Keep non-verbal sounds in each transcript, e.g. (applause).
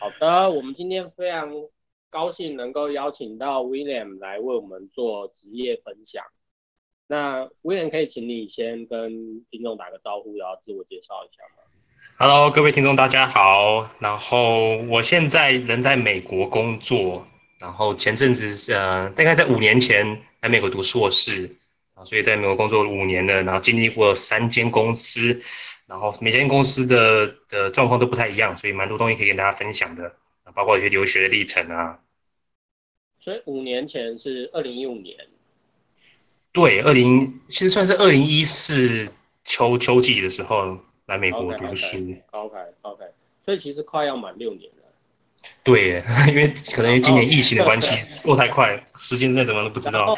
好的，我们今天非常高兴能够邀请到 William 来为我们做职业分享。那 William 可以请你先跟听众打个招呼，然后自我介绍一下吗？Hello，各位听众大家好。然后我现在人在美国工作，然后前阵子呃大概在五年前来美国读硕士，啊，所以在美国工作了五年了，然后经历过三间公司。然后每间公司的的状况都不太一样，所以蛮多东西可以跟大家分享的，包括一些留学的历程啊。所以五年前是二零一五年。对，二零其实算是二零一四秋秋季的时候来美国读书。OK OK, okay. 所以其实快要满六年了。对，(laughs) 因为可能因为今年疫情的关系 (laughs) 过太快，时间再怎么都不知道。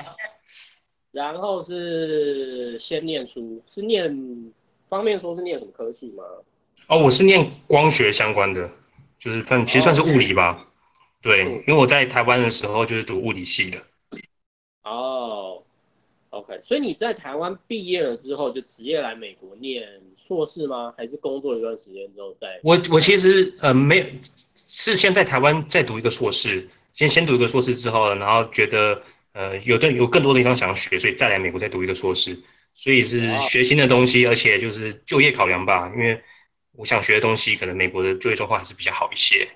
然后是先念书，是念。方便说是念什么科系吗？哦，我是念光学相关的，就是算其实算是物理吧。Oh. 对，因为我在台湾的时候就是读物理系的。哦、oh.，OK，所以你在台湾毕业了之后就直接来美国念硕士吗？还是工作一段时间之后再？我我其实呃没有，是先在台湾再读一个硕士，先先读一个硕士之后，然后觉得呃有的有更多的地方想要学，所以再来美国再读一个硕士。所以是学新的东西，而且就是就业考量吧，因为我想学的东西可能美国的就业状况还是比较好一些，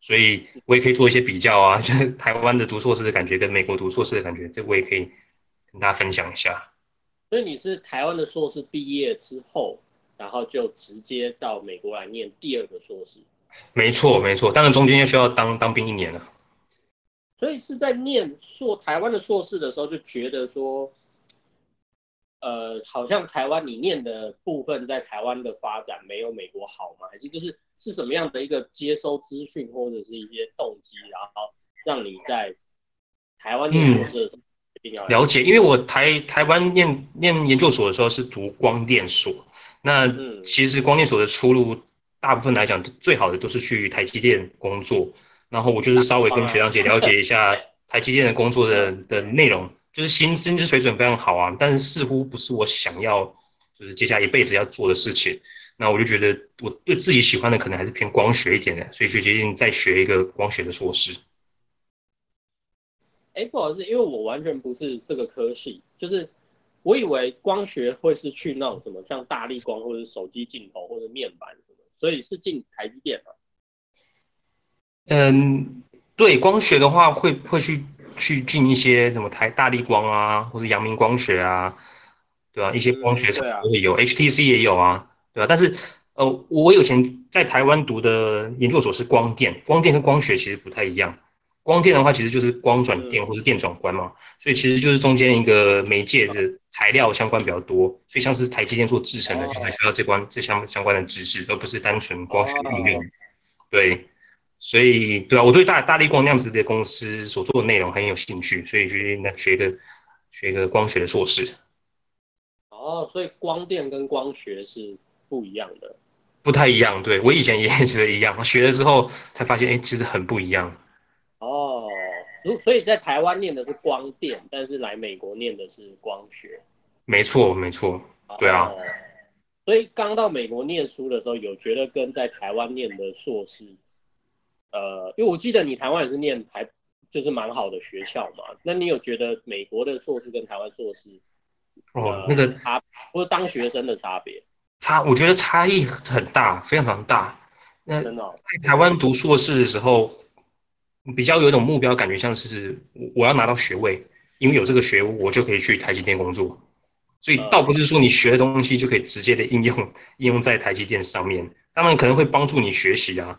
所以我也可以做一些比较啊，(laughs) 就是台湾的读硕士的感觉跟美国读硕士的感觉，这我也可以跟大家分享一下。所以你是台湾的硕士毕业之后，然后就直接到美国来念第二个硕士？没错，没错，当然中间要需要当当兵一年了。所以是在念硕台湾的硕士的时候就觉得说。呃，好像台湾你念的部分在台湾的发展没有美国好吗？还是就是是什么样的一个接收资讯或者是一些动机，然后让你在台湾念硕士的时候一定要、嗯、了解？因为我台台湾念念研究所的时候是读光电所，那其实光电所的出路大部分来讲最好的都是去台积电工作，然后我就是稍微跟学长姐了解一下台积电的工作的的内容。就是薪薪资水准非常好啊，但是似乎不是我想要，就是接下来一辈子要做的事情。那我就觉得我对自己喜欢的可能还是偏光学一点的，所以就决定再学一个光学的硕士。哎，不好意思，因为我完全不是这个科系，就是我以为光学会是去那种什么像大力光或者手机镜头或者面板什么，所以是进台积电嘛？嗯，对，光学的话会会去。去进一些什么台大力光啊，或者阳明光学啊，对吧、啊？一些光学厂都会有、，HTC 也有啊，对吧、啊？但是呃，我以前在台湾读的研究所是光电，光电跟光学其实不太一样。光电的话其实就是光转电或者电转关嘛、嗯，所以其实就是中间一个媒介的材料相关比较多，所以像是台积电做制成的，就还需要这关这相相关的知识，而不是单纯光学应用，对。所以，对啊，我对大大力光那样子的公司所做的内容很有兴趣，所以去那学一个学一个光学的硕士。哦，所以光电跟光学是不一样的。不太一样，对，我以前也 (laughs) 觉得一样，学了之后才发现，哎，其实很不一样。哦，所以在台湾念的是光电，但是来美国念的是光学。没错，没错，对啊。哦，所以刚到美国念书的时候，有觉得跟在台湾念的硕士。呃，因为我记得你台湾也是念还就是蛮好的学校嘛，那你有觉得美国的硕士跟台湾硕士哦、呃、那个差或者当学生的差别？差，我觉得差异很大，非常非常大。那在台湾读硕士的时候，比较有一种目标，感觉像是我要拿到学位，因为有这个学位，我就可以去台积电工作。所以倒不是说你学的东西就可以直接的应用应用在台积电上面，当然可能会帮助你学习啊。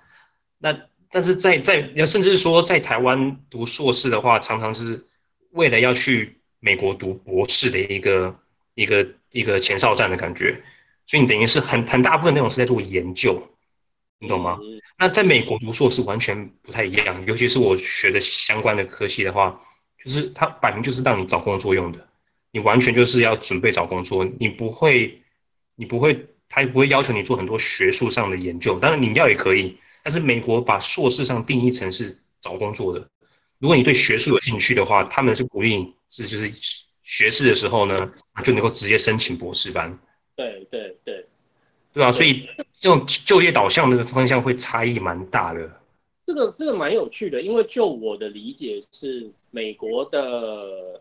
那但是在在，甚至是说在台湾读硕士的话，常常是为了要去美国读博士的一个一个一个前哨战的感觉，所以你等于是很很大部分内容是在做研究，你懂吗？那在美国读硕士完全不太一样，尤其是我学的相关的科系的话，就是它摆明就是让你找工作用的，你完全就是要准备找工作，你不会你不会，他也不会要求你做很多学术上的研究，当然你要也可以。但是美国把硕士上定义成是找工作的，如果你对学术有兴趣的话，他们是鼓励你是就是学士的时候呢，就能够直接申请博士班。对对对，对啊，所以这种就业导向的方向会差异蛮大的。这个这个蛮有趣的，因为就我的理解是，美国的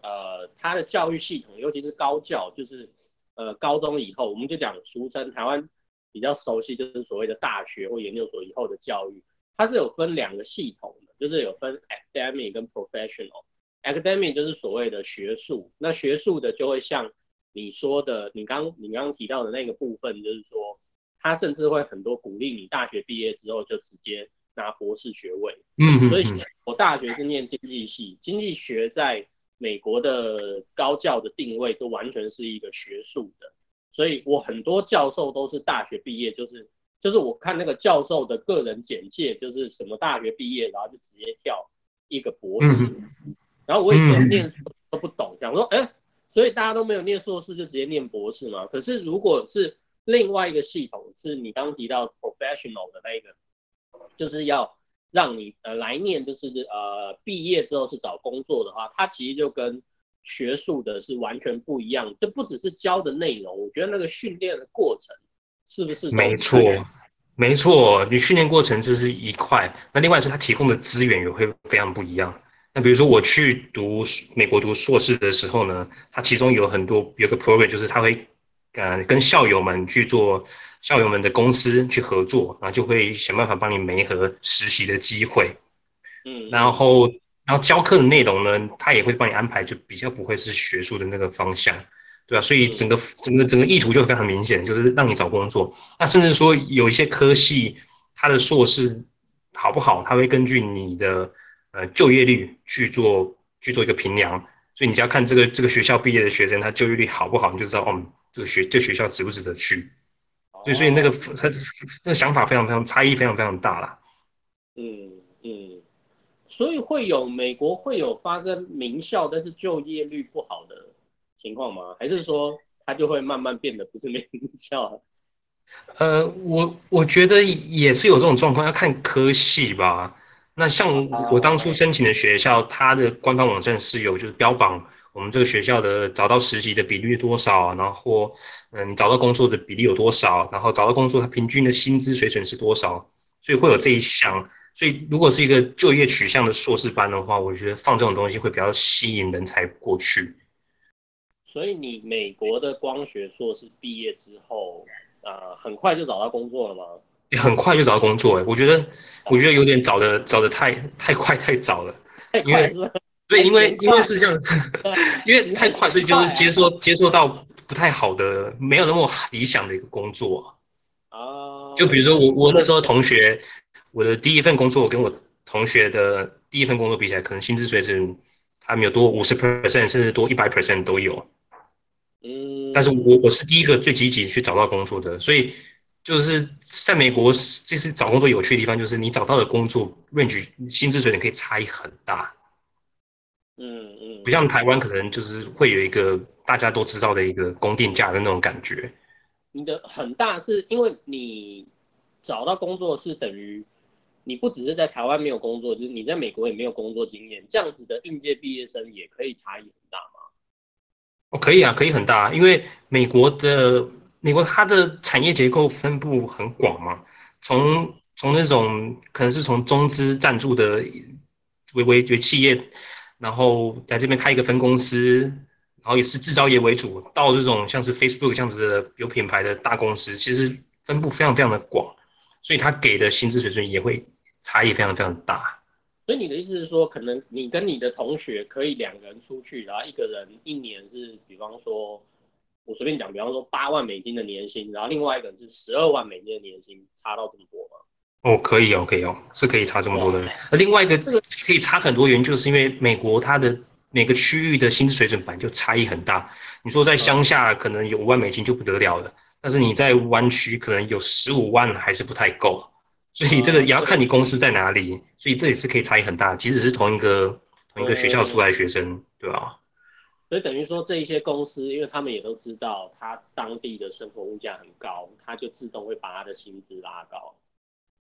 呃，它的教育系统，尤其是高教，就是呃高中以后，我们就讲俗称台湾比较熟悉，就是所谓的大学或研究所以后的教育，它是有分两个系统的，就是有分 academic 跟 professional。academic 就是所谓的学术，那学术的就会像你说的，你刚你刚刚提到的那个部分，就是说，它甚至会很多鼓励你大学毕业之后就直接。拿博士学位，嗯，所以我大学是念经济系，经济学在美国的高教的定位就完全是一个学术的，所以我很多教授都是大学毕业，就是就是我看那个教授的个人简介，就是什么大学毕业，然后就直接跳一个博士，然后我以前念书都不懂，讲说，哎，所以大家都没有念硕士就直接念博士嘛？可是如果是另外一个系统，是你刚提到 professional 的那一个。就是要让你呃来念，就是呃毕业之后是找工作的话，它其实就跟学术的是完全不一样。这不只是教的内容，我觉得那个训练的过程是不是？没错，没错，你训练过程这是一块，那另外是他提供的资源也会非常不一样。那比如说我去读美国读硕士的时候呢，它其中有很多有个 program 就是他会。呃，跟校友们去做校友们的公司去合作，然后就会想办法帮你媒合实习的机会，嗯，然后然后教课的内容呢，他也会帮你安排，就比较不会是学术的那个方向，对吧？啊？所以整个整个整个意图就非常明显，就是让你找工作。那甚至说有一些科系，它的硕士好不好，他会根据你的呃就业率去做去做一个评量，所以你只要看这个这个学校毕业的学生，他就业率好不好，你就知道哦。这个学这个学校值不值得去？对，所以那个他那个想法非常非常差异非常非常大啦。嗯嗯，所以会有美国会有发生名校但是就业率不好的情况吗？还是说它就会慢慢变得不是名校？呃，我我觉得也是有这种状况，要看科系吧。那像我当初申请的学校，它的官方网站是有就是标榜。我们这个学校的找到实习的比例多少？然后，嗯，找到工作的比例有多少？然后找到工作，它平均的薪资水准是多少？所以会有这一项。所以如果是一个就业取向的硕士班的话，我觉得放这种东西会比较吸引人才过去。所以你美国的光学硕士毕业之后，呃，很快就找到工作了吗？很快就找到工作，哎，我觉得，我觉得有点找的找的太太快太早了，因为。对，因为因为是这样，因为太快，所以就是接受接受到不太好的，没有那么理想的一个工作。啊。就比如说我我那时候同学，我的第一份工作跟我同学的第一份工作比起来，可能薪资水准他们有多五十 percent，甚至多一百 percent 都有。嗯。但是我我是第一个最积极去找到工作的，所以就是在美国，这是找工作有趣的地方，就是你找到的工作 range 薪资水准可以差异很大。嗯嗯，不像台湾，可能就是会有一个大家都知道的一个供电价的那种感觉。你的很大是因为你找到工作是等于你不只是在台湾没有工作，就是你在美国也没有工作经验，这样子的应届毕业生也可以差异很大吗？哦，可以啊，可以很大，因为美国的美国它的产业结构分布很广嘛，从从那种可能是从中资赞助的为为为企业。然后在这边开一个分公司，然后也是制造业为主，到这种像是 Facebook 这样子的有品牌的大公司，其实分布非常非常的广，所以他给的薪资水准也会差异非常非常大。所以你的意思是说，可能你跟你的同学可以两个人出去，然后一个人一年是，比方说，我随便讲，比方说八万美金的年薪，然后另外一个人是十二万美金的年薪，差到这么多吗？哦，可以哦，可以哦，是可以差这么多的。那另外一个可以差很多原因，就是因为美国它的每个区域的薪资水准本来就差异很大。你说在乡下可能有五万美金就不得了了，但是你在湾区可能有十五万还是不太够。所以这个也要看你公司在哪里，所以这也是可以差异很大，即使是同一个同一个学校出来的学生，对吧？所以等于说这一些公司，因为他们也都知道他当地的生活物价很高，他就自动会把他的薪资拉高。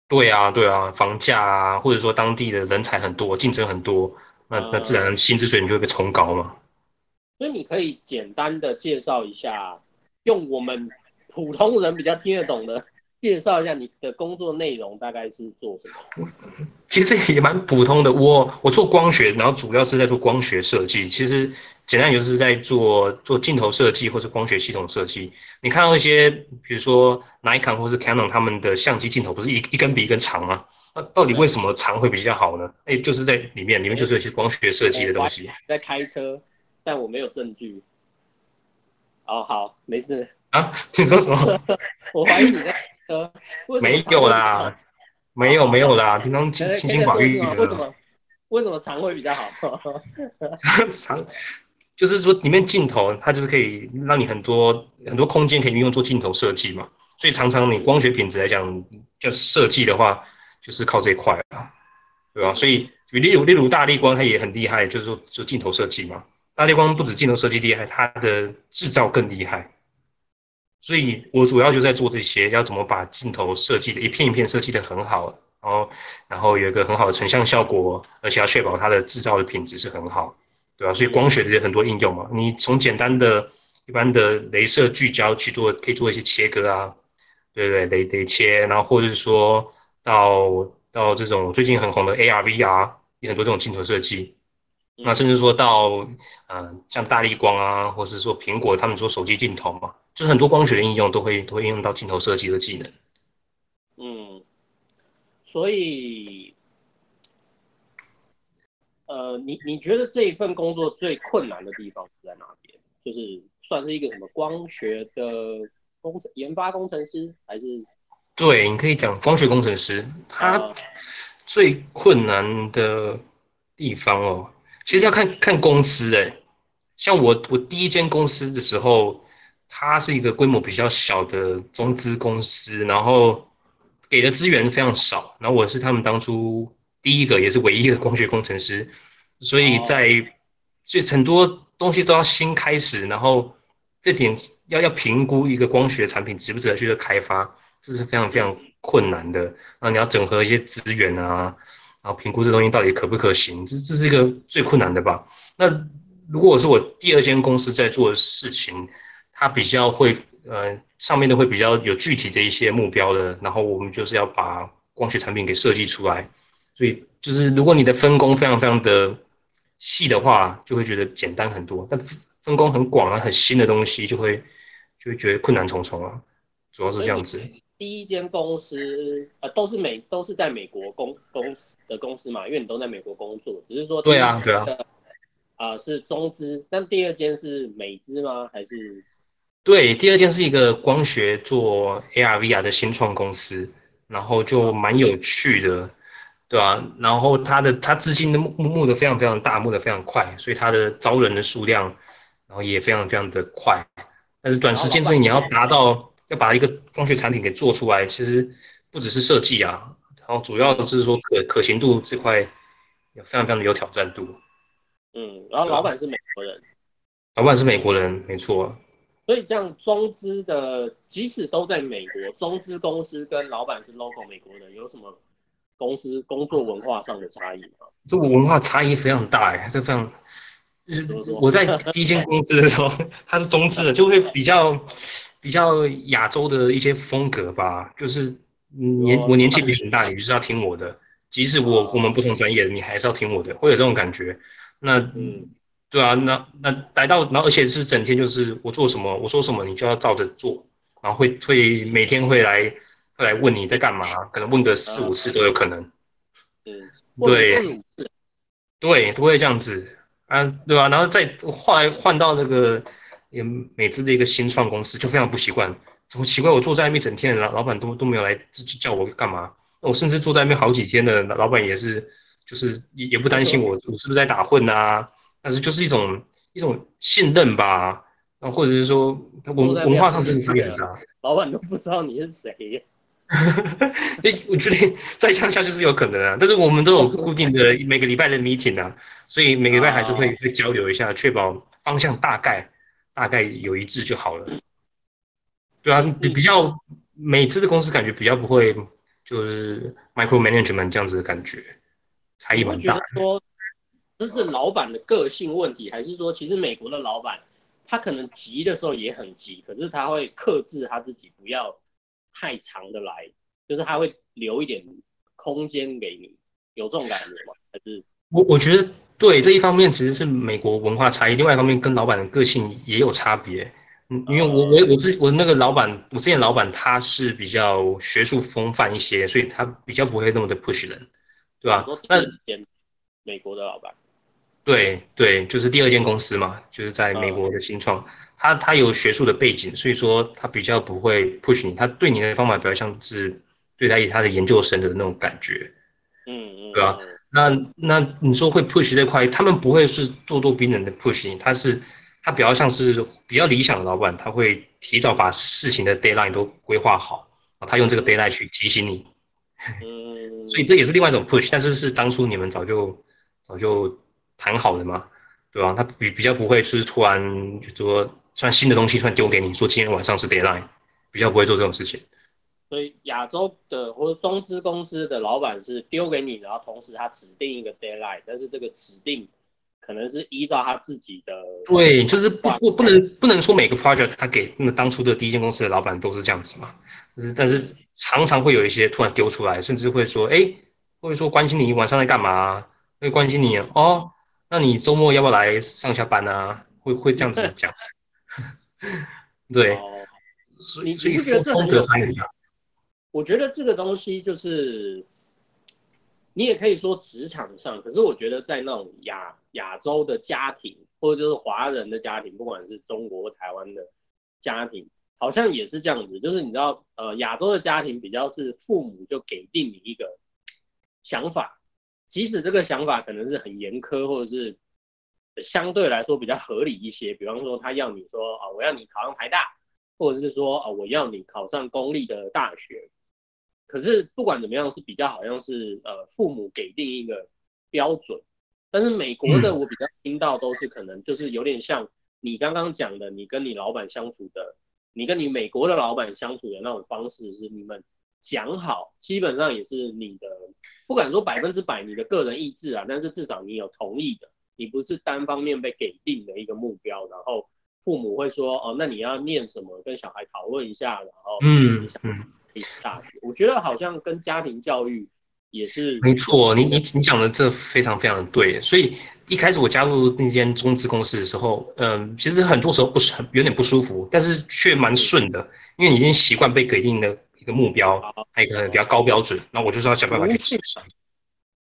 对啊，对啊，房价啊，或者说当地的人才很多，竞争很多，那那自然薪资水平就会被冲高嘛。所以你可以简单的介绍一下，用我们普通人比较听得懂的介绍一下你的工作内容，大概是做什么？其实这也蛮普通的。我我做光学，然后主要是在做光学设计。其实简单就是在做做镜头设计或是光学系统设计。你看到一些，比如说 Nikon 或是 Canon 他们的相机镜头，不是一一根比一根长吗？那到底为什么长会比较好呢？哎，就是在里面，里面就是有一些光学设计的东西。在开车，但我没有证据。哦，好，没事。啊？(laughs) 你说什么？(laughs) 我怀疑你在。呃，没有啦，没有没有啦，平常清清心寡欲的。为什么？为什么长会比较好？(laughs) 长，就是说里面镜头它就是可以让你很多很多空间可以运用做镜头设计嘛，所以常常你光学品质来讲，就设计的话就是靠这一块啊，对吧？所以例如例如大力光它也很厉害，就是说就镜头设计嘛，大力光不止镜头设计厉害，它的制造更厉害。所以我主要就在做这些，要怎么把镜头设计的一片一片设计的很好，然后然后有一个很好的成像效果，而且要确保它的制造的品质是很好，对吧？所以光学的有很多应用嘛，你从简单的一般的镭射聚焦去做，可以做一些切割啊，对对，镭镭切，然后或者是说到到这种最近很红的 AR VR，有很多这种镜头设计，那甚至说到嗯、呃、像大立光啊，或者是说苹果他们做手机镜头嘛。就很多光学的应用都会都会应用到镜头设计的技能。嗯，所以，呃，你你觉得这一份工作最困难的地方是在哪边？就是算是一个什么光学的工程研发工程师，还是？对，你可以讲光学工程师，他最困难的地方哦，其实要看看公司哎，像我我第一间公司的时候。它是一个规模比较小的中资公司，然后给的资源非常少，然后我是他们当初第一个也是唯一的光学工程师，所以在所以很多东西都要新开始，然后这点要要评估一个光学产品值不值得去做开发，这是非常非常困难的。然后你要整合一些资源啊，然后评估这东西到底可不可行，这这是一个最困难的吧？那如果我是我第二间公司在做的事情。它比较会，呃，上面的会比较有具体的一些目标的，然后我们就是要把光学产品给设计出来，所以就是如果你的分工非常非常的细的话，就会觉得简单很多；但分工很广啊，很新的东西就会就会觉得困难重重啊，主要是这样子。第一间公司，呃，都是美都是在美国公公司的公司嘛，因为你都在美国工作，只是说对啊对啊，啊、呃、是中资，但第二间是美资吗？还是？对，第二间是一个光学做 AR VR 的新创公司，然后就蛮有趣的，对吧、啊？然后它的它资金的募募的非常非常大，募的非常快，所以它的招人的数量，然后也非常非常的快。但是短时间之内你要达到要把一个光学产品给做出来，其实不只是设计啊，然后主要的是说可可行度这块，有非常非常的有挑战度。嗯，然后老板是美国人，老板是美国人，没错。所以这样中资的，即使都在美国，中资公司跟老板是 local 美国人，有什么公司工作文化上的差异吗？这个文化差异非常大哎，这非常，就是我在第一间公司的时候，(laughs) 他是中资的，就会比较比较亚洲的一些风格吧，就是年我年纪比你很大，你就是要听我的，即使我我们不同专业的，你还是要听我的，会有这种感觉。那嗯。对啊，那那来到，然后而且是整天就是我做什么，我说什么，你就要照着做，然后会会每天会来会来问你在干嘛，可能问个四五次都有可能。嗯，对，对，都会这样子啊，对吧？然后再后来换到那个也美资的一个新创公司，就非常不习惯，怎么奇怪？我坐在那边整天，老老板都都没有来叫我干嘛？我甚至坐在那边好几天的老板也是，就是也也不担心我我是不是在打混啊？但是就是一种一种信任吧，然后或者是说文文化上真的差别啊，老板都不知道你是谁。哎，我觉得再这样下去是有可能啊，但是我们都有固定的每个礼拜的 meeting 啊，所以每个礼拜还是会会交流一下，确保方向大概大概有一致就好了。对啊，比比较美资的公司感觉比较不会就是 micro management 这样子的感觉，差异蛮大。说这是老板的个性问题，还是说其实美国的老板他可能急的时候也很急，可是他会克制他自己，不要太长的来，就是他会留一点空间给你，有这种感觉吗？还是我我觉得对这一方面其实是美国文化差异，另外一方面跟老板的个性也有差别。嗯，因为我我我之我那个老板，我之前老板他是比较学术风范一些，所以他比较不会那么的 push 人，对吧？那美国的老板，对对，就是第二间公司嘛，就是在美国的新创，他他有学术的背景，所以说他比较不会 push 你，他对你的方法比较像是对待他的研究生的那种感觉，嗯嗯，对吧？那那你说会 push 这块，他们不会是咄咄逼人的 push 你，他是。他比较像是比较理想的老板，他会提早把事情的 deadline 都规划好，他用这个 deadline 去提醒你，嗯，所以这也是另外一种 push，但是是当初你们早就早就谈好的嘛，对吧？他比比较不会就是突然就说突然新的东西突然丢给你，说今天晚上是 deadline，比较不会做这种事情。所以亚洲的或者中资公司的老板是丢给你，然后同时他指定一个 deadline，但是这个指定。可能是依照他自己的，对，就是不不不能不能说每个 project 他给那当初的第一间公司的老板都是这样子嘛，就是但是常常会有一些突然丢出来，甚至会说，哎，会说关心你晚上在干嘛，会关心你哦，那你周末要不要来上下班啊？会会这样子讲，(laughs) 对，所以所以风格差很大。我觉得这个东西就是。你也可以说职场上，可是我觉得在那种亚亚洲的家庭，或者就是华人的家庭，不管是中国台湾的家庭，好像也是这样子。就是你知道，呃，亚洲的家庭比较是父母就给定你一个想法，即使这个想法可能是很严苛，或者是相对来说比较合理一些。比方说，他要你说啊，我要你考上台大，或者是说啊，我要你考上公立的大学。可是不管怎么样是比较好像是呃父母给定一个标准，但是美国的我比较听到都是可能就是有点像你刚刚讲的，你跟你老板相处的，你跟你美国的老板相处的那种方式是你们讲好，基本上也是你的不敢说百分之百你的个人意志啊，但是至少你有同意的，你不是单方面被给定的一个目标，然后父母会说哦，那你要念什么，跟小孩讨论一下，然后嗯嗯。大学，我觉得好像跟家庭教育也是没错。你你你讲的这非常非常的对。所以一开始我加入那间中资公司的时候，嗯，其实很多时候不是很有点不舒服，但是却蛮顺的，因为你已经习惯被给定的一个目标，还有一个比较高标准，那我就是要想办法去实现。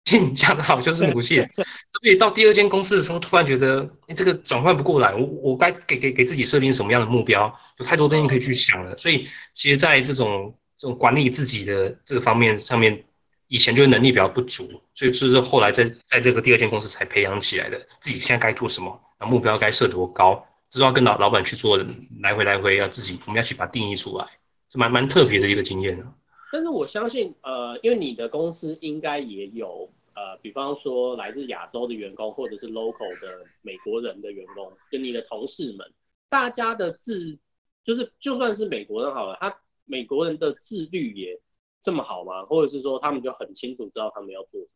(laughs) 你讲的好，就是无限。(laughs) 所以到第二间公司的时候，突然觉得，哎，这个转换不过来，我我该给给给自己设定什么样的目标？有太多东西可以去想了。所以其实，在这种这种管理自己的这个方面上面，以前就是能力比较不足，所以就是后来在在这个第二间公司才培养起来的。自己现在该做什么，那目标该设多高，知道跟老老板去做，来回来回要自己，我们要去把它定义出来，是蛮蛮特别的一个经验。但是我相信，呃，因为你的公司应该也有，呃，比方说来自亚洲的员工，或者是 local 的美国人的员工，跟你的同事们，大家的自，就是就算是美国人好了，他。美国人的自律也这么好吗？或者是说他们就很清楚知道他们要做什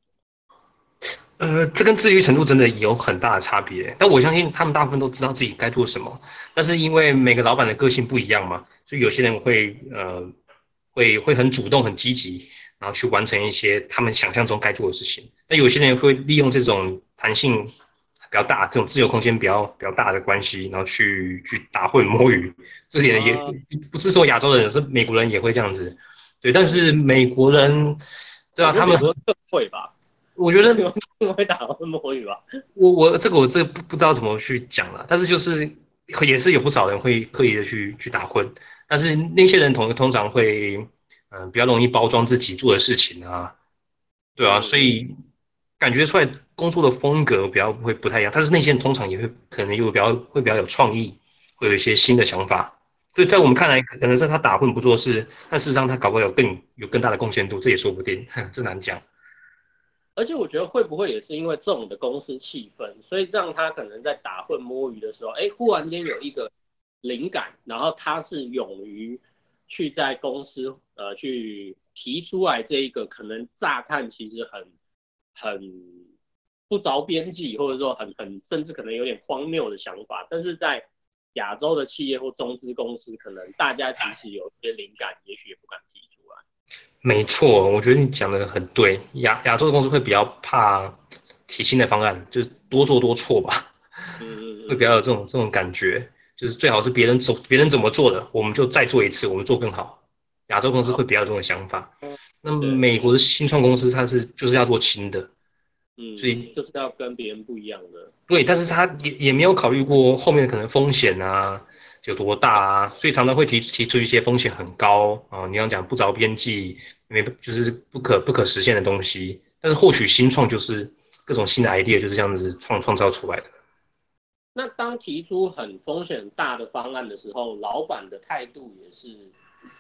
么？呃，这跟自律程度真的有很大的差别。但我相信他们大部分都知道自己该做什么。但是因为每个老板的个性不一样嘛，所以有些人会呃会会很主动、很积极，然后去完成一些他们想象中该做的事情。那有些人会利用这种弹性。比较大，这种自由空间比较比较大的关系，然后去去打混摸鱼，这点也不是说亚洲人，是美国人也会这样子，对。但是美国人，对啊，他们会吧？我觉得 (laughs) 会打混摸鱼吧。我我这个我这个不不知道怎么去讲了，但是就是也是有不少人会刻意的去去打混，但是那些人通通常会嗯、呃、比较容易包装自己做的事情啊，对啊，所以。感觉出来工作的风格比较会不太一样，但是那些人通常也会可能又比较会比较有创意，会有一些新的想法。所以在我们看来，可能是他打混不做事，但事实上他搞不好有更有更大的贡献度，这也说不定，(laughs) 这难讲。而且我觉得会不会也是因为这种的公司气氛，所以让他可能在打混摸鱼的时候，哎，忽然间有一个灵感，然后他是勇于去在公司呃去提出来这一个可能乍看其实很。很不着边际，或者说很很甚至可能有点荒谬的想法，但是在亚洲的企业或中资公司，可能大家其实有些灵感，也许也不敢提出来。没错，我觉得你讲的很对。亚亚洲的公司会比较怕提新的方案，就是多做多错吧。嗯，(laughs) 会比较有这种这种感觉，就是最好是别人走别人怎么做的，我们就再做一次，我们做更好。亚洲公司会比较有这种想法。那美国的新创公司，它是就是要做新的。嗯，所以就是要跟别人不一样的。对，但是他也也没有考虑过后面的可能风险啊有多大啊，所以常常会提提出一些风险很高啊，你要讲不着边际，没就是不可不可实现的东西。但是或许新创就是各种新的 idea 就是这样子创创造出来的。那当提出很风险大的方案的时候，老板的态度也是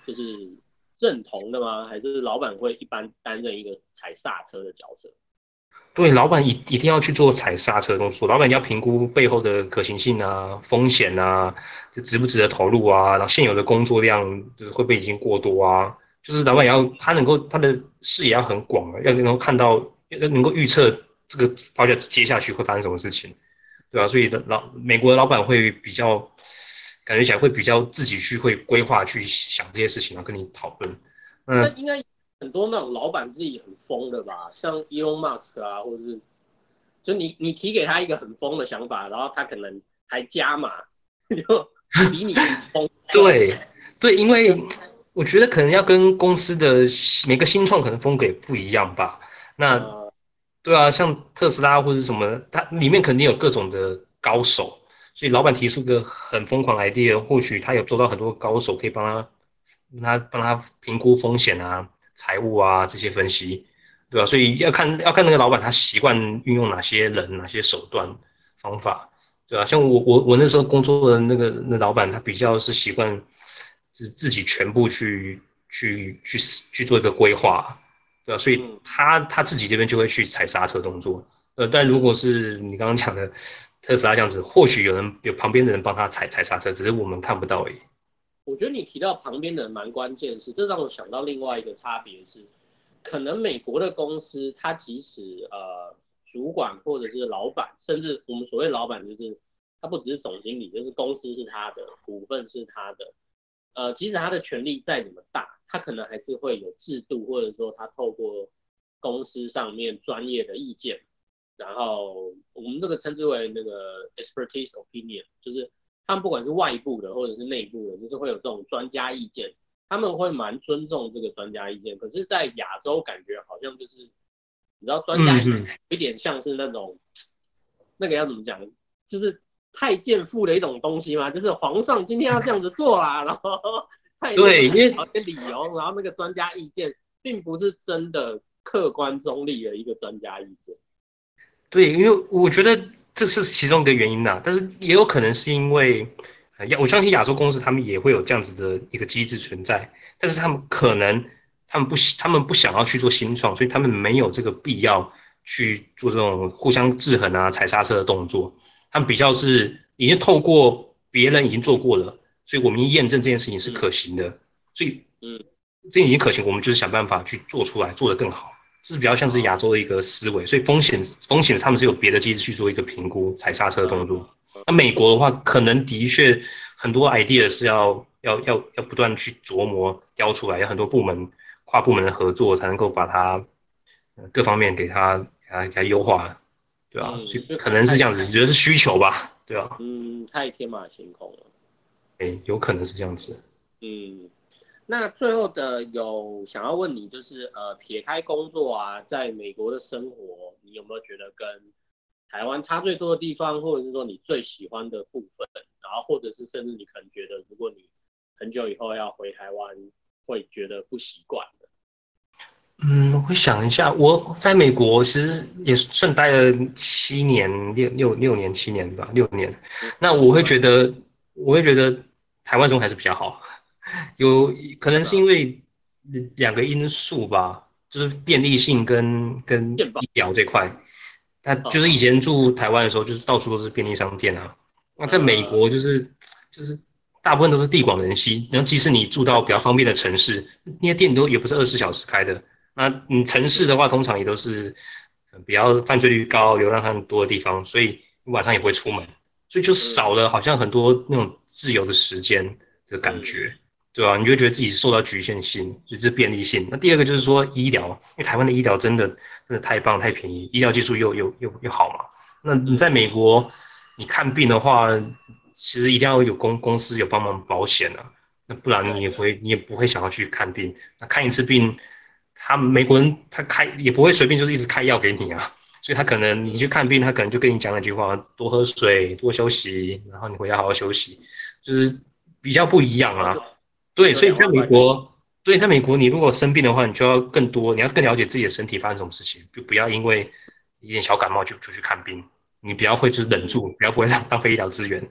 就是认同的吗？还是老板会一般担任一个踩刹车的角色？对，老板一一定要去做踩刹车动作。老板要评估背后的可行性啊、风险啊，这值不值得投入啊。然后现有的工作量就是会不会已经过多啊？就是老板要他能够他的视野要很广啊，要能够看到，要能够预测这个大家接下去会发生什么事情，对吧？所以老美国的老板会比较感觉起来会比较自己去会规划去想这些事情，然后跟你讨论。嗯，应该。很多那种老板自己很疯的吧，像 Elon Musk 啊，或者是，就你你提给他一个很疯的想法，然后他可能还加码，(laughs) 就比你疯。(laughs) 对对，因为我觉得可能要跟公司的每个新创可能风格也不一样吧。那、呃、对啊，像特斯拉或者什么，它里面肯定有各种的高手，所以老板提出个很疯狂的 idea，或许他有做到很多高手可以帮他，他帮他评估风险啊。财务啊，这些分析，对吧？所以要看要看那个老板他习惯运用哪些人、哪些手段方法，对吧？像我我我那时候工作的那个那老板，他比较是习惯自自己全部去去去去做一个规划，对吧？所以他他自己这边就会去踩刹车动作，呃，但如果是你刚刚讲的特斯拉这样子，或许有人有旁边的人帮他踩踩刹车，只是我们看不到而已。我觉得你提到旁边的人蛮关键是，这让我想到另外一个差别是，可能美国的公司，它即使呃主管或者是老板，甚至我们所谓老板就是他不只是总经理，就是公司是他的，股份是他的，呃，即使他的权力再怎么大，他可能还是会有制度，或者说他透过公司上面专业的意见，然后我们这个称之为那个 expertise opinion，就是。他们不管是外部的或者是内部的，就是会有这种专家意见，他们会蛮尊重这个专家意见。可是，在亚洲感觉好像就是，你知道专家有一点像是那种，那个要怎么讲，就是太监赋的一种东西嘛，就是皇上今天要这样子做啦，然后太监找些理由，然后那个专家意见并不是真的客观中立的一个专家意见。对，因为我觉得。这是其中一个原因呐，但是也有可能是因为，亚我相信亚洲公司他们也会有这样子的一个机制存在，但是他们可能他们不他们不想要去做新创，所以他们没有这个必要去做这种互相制衡啊、踩刹车的动作。他们比较是已经透过别人已经做过了，所以我们验证这件事情是可行的，所以嗯，这已经可行，我们就是想办法去做出来，做得更好。是比较像是亚洲的一个思维，所以风险风险他们是有别的机制去做一个评估、踩刹车的动作。那美国的话，可能的确很多 idea 是要要要要不断去琢磨、雕出来，有很多部门跨部门的合作才能够把它各方面给它给它给它优化，对吧？所以可能是这样子，你觉得是需求吧？对吧？嗯，太天马行空了。哎，有可能是这样子。嗯。那最后的有想要问你，就是呃，撇开工作啊，在美国的生活，你有没有觉得跟台湾差最多的地方，或者是说你最喜欢的部分？然后或者是甚至你可能觉得，如果你很久以后要回台湾，会觉得不习惯的。嗯，我会想一下，我在美国其实也算待了七年，六六六年七年吧，六年。那我会觉得，我会觉得台湾生活还是比较好。有可能是因为两个因素吧，就是便利性跟跟医疗这块。他就是以前住台湾的时候，就是到处都是便利商店啊。那在美国就是就是大部分都是地广人稀，然后即使你住到比较方便的城市，那些店都也不是二十四小时开的。那你城市的话，通常也都是比较犯罪率高、流浪汉多的地方，所以你晚上也不会出门。所以就少了好像很多那种自由的时间的感觉，对吧？你就觉得自己受到局限性，就是便利性。那第二个就是说医疗，因为台湾的医疗真的真的太棒太便宜，医疗技术又又又又好嘛。那你在美国，你看病的话，其实一定要有公公司有帮忙保险啊，那不然你也会你也不会想要去看病。那看一次病，他美国人他开也不会随便就是一直开药给你啊。所以他可能你去看病，他可能就跟你讲两句话：多喝水，多休息，然后你回家好好休息，就是比较不一样啊。对，所以在美国，对，在美国，你如果生病的话，你就要更多，你要更了解自己的身体发生什么事情，就不要因为一点小感冒就就去看病。你不要会就是忍住，不要不会浪浪费医疗资源，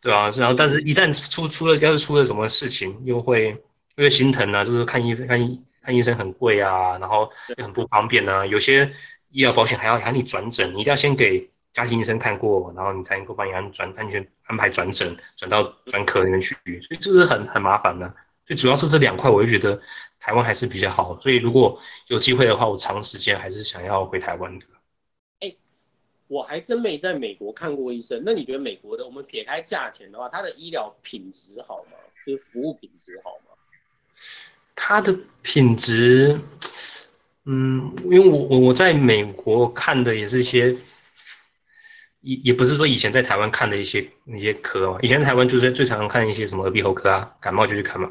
对啊，然后，但是一旦出出了要是出了什么事情，又会又会心疼啊，就是看医看医看医生很贵啊，然后也很不方便啊，有些。医疗保险还要喊你转诊，你一定要先给家庭医生看过，然后你才能够帮你安转安全安排转诊，转到专科那边去，所以这是很很麻烦的。所以主要是这两块，我就觉得台湾还是比较好。所以如果有机会的话，我长时间还是想要回台湾的。哎，我还真没在美国看过医生。那你觉得美国的，我们撇开价钱的话，它的医疗品质好吗？就是服务品质好吗？它的品质。嗯，因为我我我在美国看的也是一些，也也不是说以前在台湾看的一些那些科嘛，以前台湾就是最常看一些什么耳鼻喉科啊，感冒就去看嘛。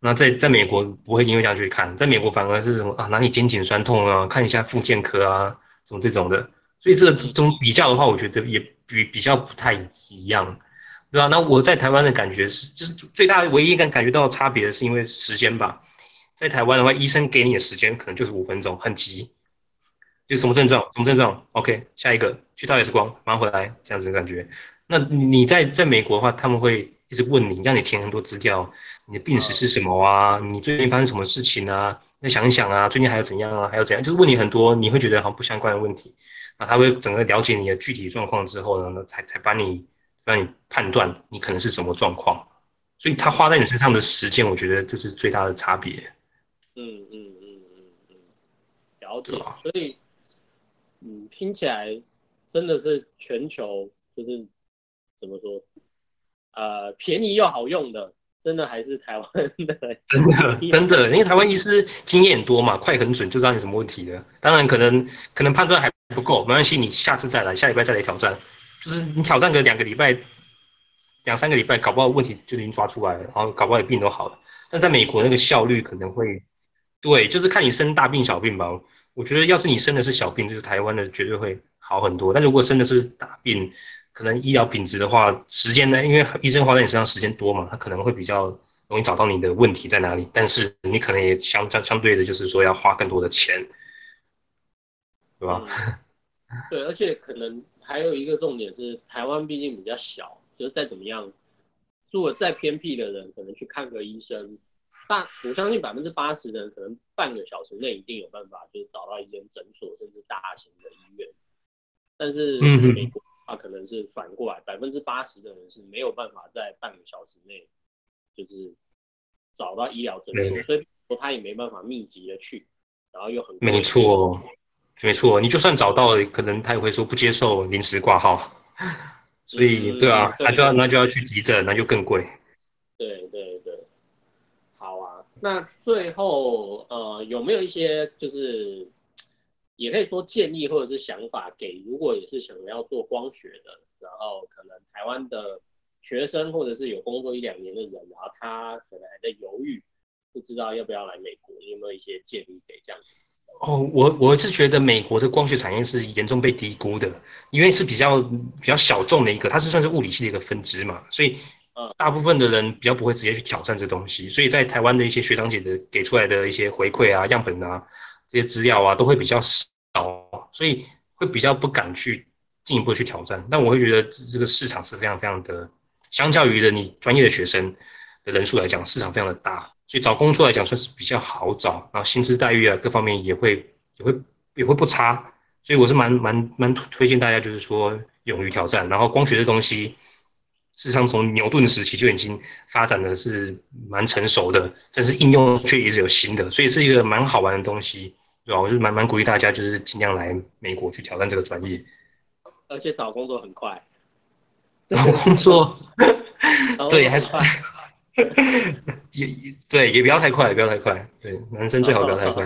那在在美国不会因为这样去看，在美国反而是什么啊，哪里肩颈酸痛啊，看一下附件科啊，什么这种的。所以这个这种比较的话，我觉得也比比较不太一样，对吧？那我在台湾的感觉是，就是最大唯一感感觉到差别的是因为时间吧。在台湾的话，医生给你的时间可能就是五分钟，很急，就什么症状，什么症状，OK，下一个去照 X 光，马上回来，这样子的感觉。那你在在美国的话，他们会一直问你，让你填很多资料，你的病史是什么啊？你最近发生什么事情啊？再想一想啊，最近还有怎样啊？还有怎样？就是问你很多，你会觉得好像不相关的问题。那他会整个了解你的具体状况之后呢，才才帮你让你判断你可能是什么状况。所以他花在你身上的时间，我觉得这是最大的差别。嗯嗯嗯嗯嗯，了解。所以，嗯，听起来真的是全球就是怎么说，呃，便宜又好用的，真的还是台湾的。(laughs) 真的真的，因为台湾医师经验多嘛，快很准，就知道你什么问题的。当然可能可能判断还不够，没关系，你下次再来，下礼拜再来挑战，就是你挑战个两个礼拜。两三个礼拜，搞不好问题就已经抓出来了，然后搞不好病都好了。但在美国那个效率可能会，对，就是看你生大病小病吧。我觉得要是你生的是小病，就是台湾的绝对会好很多。但如果生的是大病，可能医疗品质的话，时间呢，因为医生花在你身上时间多嘛，他可能会比较容易找到你的问题在哪里。但是你可能也相相相对的，就是说要花更多的钱，对吧？嗯，对，而且可能还有一个重点是，台湾毕竟比较小。就是再怎么样，如果再偏僻的人，可能去看个医生，大我相信百分之八十的人，可能半个小时内一定有办法，就是找到一间诊所，甚至大型的医院。但是美国啊，可能是反过来，百分之八十的人是没有办法在半个小时内，就是找到医疗诊所，所以说他也没办法密集的去，然后又很没错，没错，你就算找到了，可能他也会说不接受临时挂号。(laughs) 所以，对啊，那就要那就要去急诊，那就更贵。对对对，好啊。那最后，呃，有没有一些就是，也可以说建议或者是想法给，如果也是想要做光学的，然后可能台湾的学生或者是有工作一两年的人，然后他可能还在犹豫，不知道要不要来美国，有没有一些建议给这样子？哦，我我是觉得美国的光学产业是严重被低估的，因为是比较比较小众的一个，它是算是物理系的一个分支嘛，所以呃，大部分的人比较不会直接去挑战这东西，所以在台湾的一些学长姐的给出来的一些回馈啊、样本啊、这些资料啊，都会比较少，所以会比较不敢去进一步去挑战。但我会觉得这个市场是非常非常的，相较于的你专业的学生的人数来讲，市场非常的大。所以找工作来讲算是比较好找，然后薪资待遇啊各方面也会也会也会不差，所以我是蛮蛮蛮推荐大家就是说勇于挑战。然后光学这东西，事实上从牛顿时期就已经发展的是蛮成熟的，但是应用却一直有新的，所以是一个蛮好玩的东西，对吧？我就蛮蛮鼓励大家就是尽量来美国去挑战这个专业，而且找工作很快。(laughs) (laughs) 找工作，对，还是也也对，也不要太快，不要太快，对，男生最好不要太快。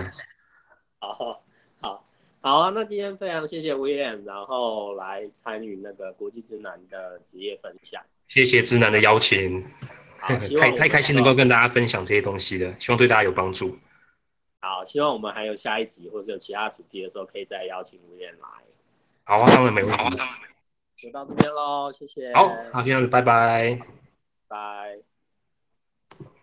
(laughs) 好，好，好啊，那今天非常谢谢 William，然后来参与那个国际之男的职业分享。谢谢直男的邀请，(laughs) 太太开心能够跟大家分享这些东西了，希望对大家有帮助。好，希望我们还有下一集或者有其他主题的时候，可以再邀请 William 来。好啊，当然没问题。好啊，当然没问题。就到这边喽，谢谢。好，好，这样子，拜拜。拜。